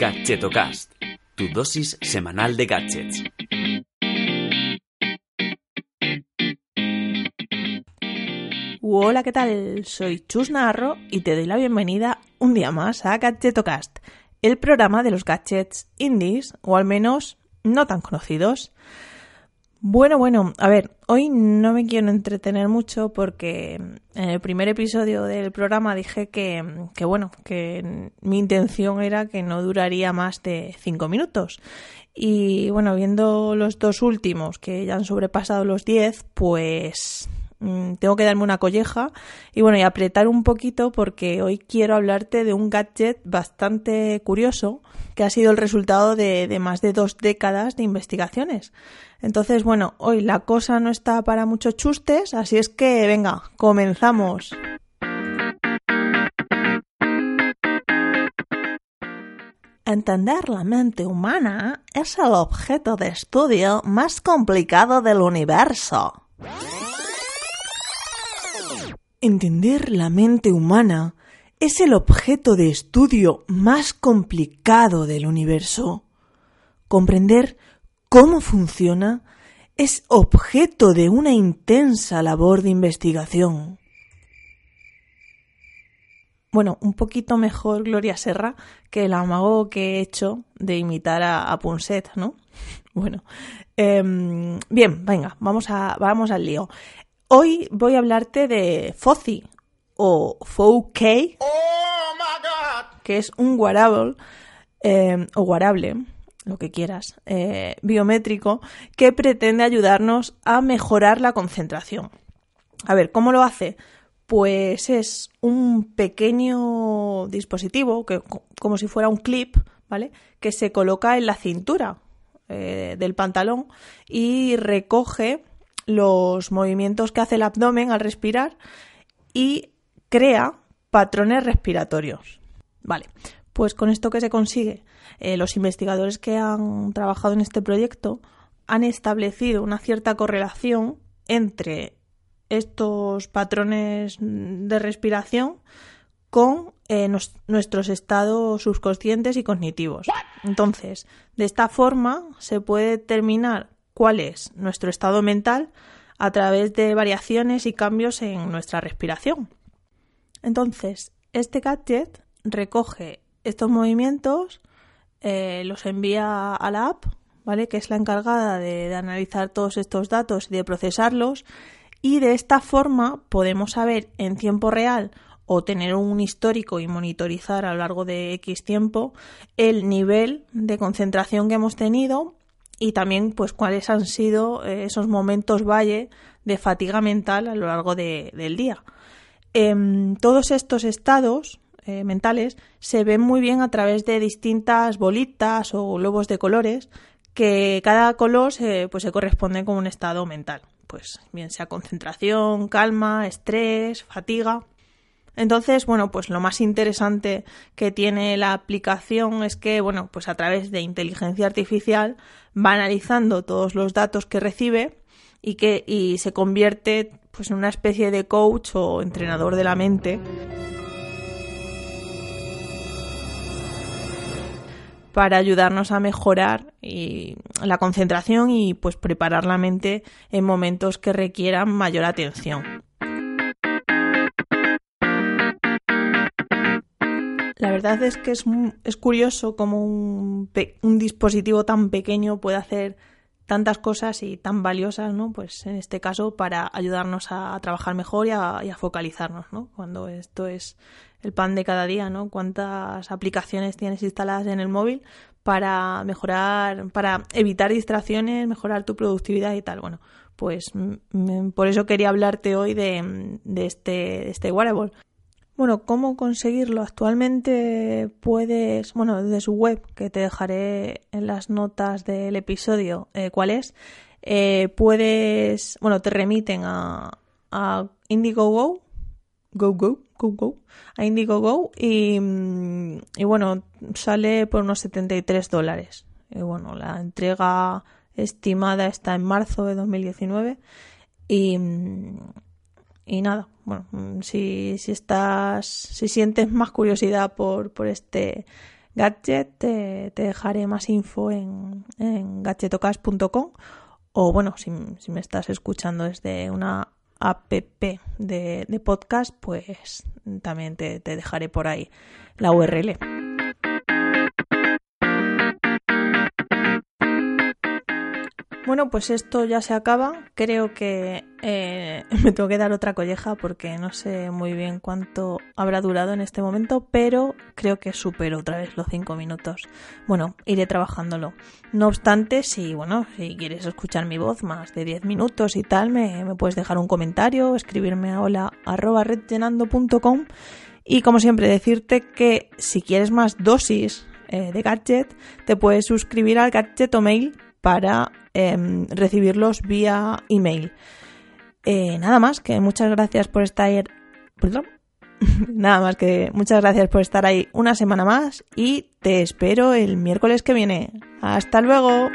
Gadgetocast, tu dosis semanal de gadgets. Hola, ¿qué tal? Soy Chus Narro y te doy la bienvenida un día más a Gadgetocast, el programa de los gadgets indies, o al menos no tan conocidos. Bueno, bueno, a ver, hoy no me quiero entretener mucho porque en el primer episodio del programa dije que, que, bueno, que mi intención era que no duraría más de cinco minutos. Y bueno, viendo los dos últimos que ya han sobrepasado los 10, pues tengo que darme una colleja y bueno, y apretar un poquito porque hoy quiero hablarte de un gadget bastante curioso que ha sido el resultado de, de más de dos décadas de investigaciones. Entonces, bueno, hoy la cosa no está para muchos chustes, así es que venga, comenzamos. Entender la mente humana es el objeto de estudio más complicado del universo. Entender la mente humana es el objeto de estudio más complicado del universo. Comprender cómo funciona es objeto de una intensa labor de investigación. Bueno, un poquito mejor Gloria Serra que el amago que he hecho de imitar a, a Punset, ¿no? Bueno, eh, bien, venga, vamos, a, vamos al lío. Hoy voy a hablarte de FOCI o FOK, que es un wearable eh, o wearable lo que quieras, eh, biométrico, que pretende ayudarnos a mejorar la concentración. A ver, ¿cómo lo hace? Pues es un pequeño dispositivo, que, como si fuera un clip, ¿vale? Que se coloca en la cintura eh, del pantalón y recoge los movimientos que hace el abdomen al respirar y crea patrones respiratorios. Vale, pues con esto que se consigue, eh, los investigadores que han trabajado en este proyecto han establecido una cierta correlación entre estos patrones de respiración con eh, nos, nuestros estados subconscientes y cognitivos. Entonces, de esta forma se puede determinar cuál es nuestro estado mental a través de variaciones y cambios en nuestra respiración. Entonces, este gadget recoge estos movimientos, eh, los envía a la app, ¿vale? Que es la encargada de, de analizar todos estos datos y de procesarlos. Y de esta forma podemos saber en tiempo real o tener un histórico y monitorizar a lo largo de X tiempo el nivel de concentración que hemos tenido y también pues cuáles han sido eh, esos momentos valle de fatiga mental a lo largo de, del día. Eh, todos estos estados eh, mentales se ven muy bien a través de distintas bolitas o globos de colores que cada color se, pues, se corresponde con un estado mental. Pues bien sea concentración, calma, estrés, fatiga. Entonces, bueno, pues lo más interesante que tiene la aplicación es que, bueno, pues a través de inteligencia artificial va analizando todos los datos que recibe y que y se convierte pues en una especie de coach o entrenador de la mente para ayudarnos a mejorar y la concentración y pues preparar la mente en momentos que requieran mayor atención. La verdad es que es, es curioso cómo un, un, dispositivo tan pequeño puede hacer tantas cosas y tan valiosas, ¿no? Pues en este caso para ayudarnos a, trabajar mejor y a, y a, focalizarnos, ¿no? Cuando esto es el pan de cada día, ¿no? Cuántas aplicaciones tienes instaladas en el móvil para mejorar, para evitar distracciones, mejorar tu productividad y tal. Bueno, pues por eso quería hablarte hoy de, de este, de este wearable. Bueno, ¿cómo conseguirlo? Actualmente puedes, bueno, desde su web, que te dejaré en las notas del episodio, eh, cuál es, eh, puedes, bueno, te remiten a, a Indiegogo, Go Go, Go Go, a Indiegogo y, y bueno, sale por unos 73 dólares. Y bueno, la entrega estimada está en marzo de 2019 y, y nada, bueno, si, si estás, si sientes más curiosidad por, por este gadget, te, dejaré más info en, en gadgetocast.com o bueno, si, si, me estás escuchando desde una app de, de podcast, pues también te, te dejaré por ahí la URL. Bueno, pues esto ya se acaba. Creo que eh, me tengo que dar otra colleja porque no sé muy bien cuánto habrá durado en este momento, pero creo que supero otra vez los cinco minutos. Bueno, iré trabajándolo. No obstante, si bueno, si quieres escuchar mi voz más de 10 minutos y tal, me, puedes dejar un comentario, escribirme a hola y como siempre decirte que si quieres más dosis eh, de gadget, te puedes suscribir al gadget o mail para Em, recibirlos vía email. Eh, nada más, que muchas gracias por estar... Perdón. nada más que muchas gracias por estar ahí una semana más y te espero el miércoles que viene. Hasta luego.